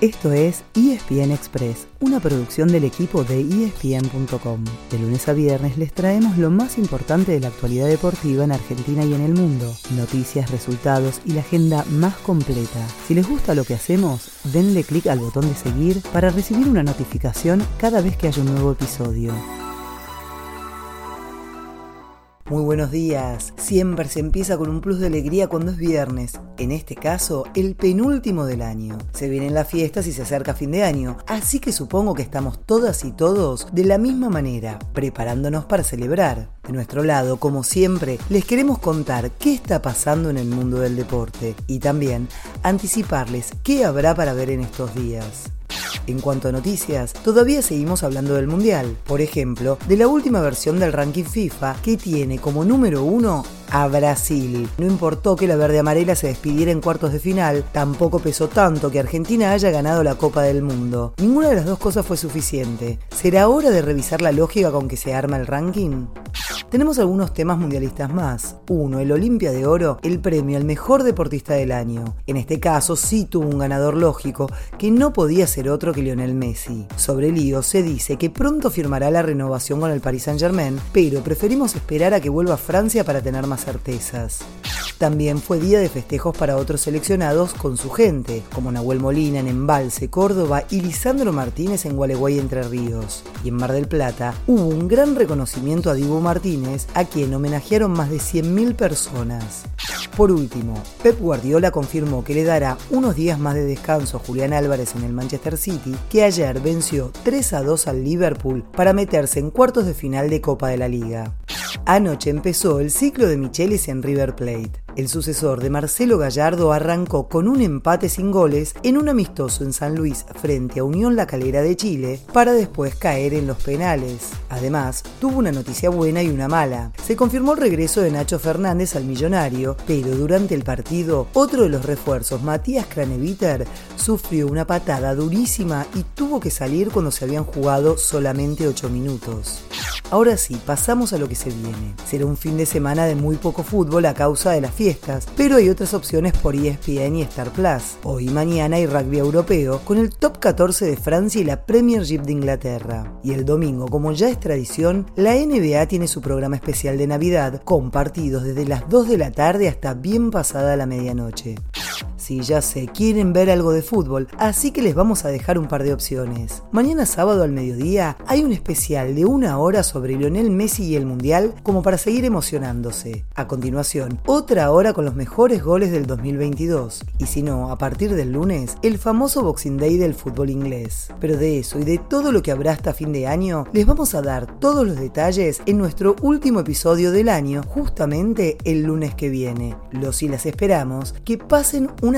Esto es ESPN Express, una producción del equipo de ESPN.com. De lunes a viernes les traemos lo más importante de la actualidad deportiva en Argentina y en el mundo, noticias, resultados y la agenda más completa. Si les gusta lo que hacemos, denle clic al botón de seguir para recibir una notificación cada vez que haya un nuevo episodio. Muy buenos días. Siempre se empieza con un plus de alegría cuando es viernes. En este caso, el penúltimo del año. Se vienen las fiestas y se acerca fin de año. Así que supongo que estamos todas y todos de la misma manera, preparándonos para celebrar. De nuestro lado, como siempre, les queremos contar qué está pasando en el mundo del deporte y también anticiparles qué habrá para ver en estos días. En cuanto a noticias, todavía seguimos hablando del Mundial, por ejemplo, de la última versión del ranking FIFA que tiene como número uno a Brasil. No importó que la verde amarela se despidiera en cuartos de final, tampoco pesó tanto que Argentina haya ganado la Copa del Mundo. Ninguna de las dos cosas fue suficiente. ¿Será hora de revisar la lógica con que se arma el ranking? Tenemos algunos temas mundialistas más. Uno, el Olimpia de Oro, el premio al mejor deportista del año. En este caso sí tuvo un ganador lógico, que no podía ser otro que Lionel Messi. Sobre Lío se dice que pronto firmará la renovación con el Paris Saint Germain, pero preferimos esperar a que vuelva a Francia para tener más certezas. También fue día de festejos para otros seleccionados con su gente, como Nahuel Molina en Embalse, Córdoba y Lisandro Martínez en Gualeguay, Entre Ríos. Y en Mar del Plata hubo un gran reconocimiento a Dibu Martínez, a quien homenajearon más de 100.000 personas. Por último, Pep Guardiola confirmó que le dará unos días más de descanso a Julián Álvarez en el Manchester City, que ayer venció 3 a 2 al Liverpool para meterse en cuartos de final de Copa de la Liga. Anoche empezó el ciclo de Michelis en River Plate. El sucesor de Marcelo Gallardo arrancó con un empate sin goles en un amistoso en San Luis frente a Unión La Calera de Chile para después caer en los penales. Además, tuvo una noticia buena y una mala. Se confirmó el regreso de Nacho Fernández al millonario, pero durante el partido, otro de los refuerzos, Matías Craneviter, sufrió una patada durísima y tuvo que salir cuando se habían jugado solamente 8 minutos. Ahora sí, pasamos a lo que se viene. Será un fin de semana de muy poco fútbol a causa de las fiestas, pero hay otras opciones por ESPN y Star Plus. Hoy y mañana hay rugby europeo con el top 14 de Francia y la Premiership de Inglaterra. Y el domingo, como ya es tradición, la NBA tiene su programa especial de Navidad con partidos desde las 2 de la tarde hasta bien pasada la medianoche. Sí, ya sé, quieren ver algo de fútbol, así que les vamos a dejar un par de opciones. Mañana sábado al mediodía hay un especial de una hora sobre Lionel Messi y el Mundial como para seguir emocionándose. A continuación, otra hora con los mejores goles del 2022. Y si no, a partir del lunes, el famoso Boxing Day del fútbol inglés. Pero de eso y de todo lo que habrá hasta fin de año, les vamos a dar todos los detalles en nuestro último episodio del año, justamente el lunes que viene. Los y las esperamos que pasen una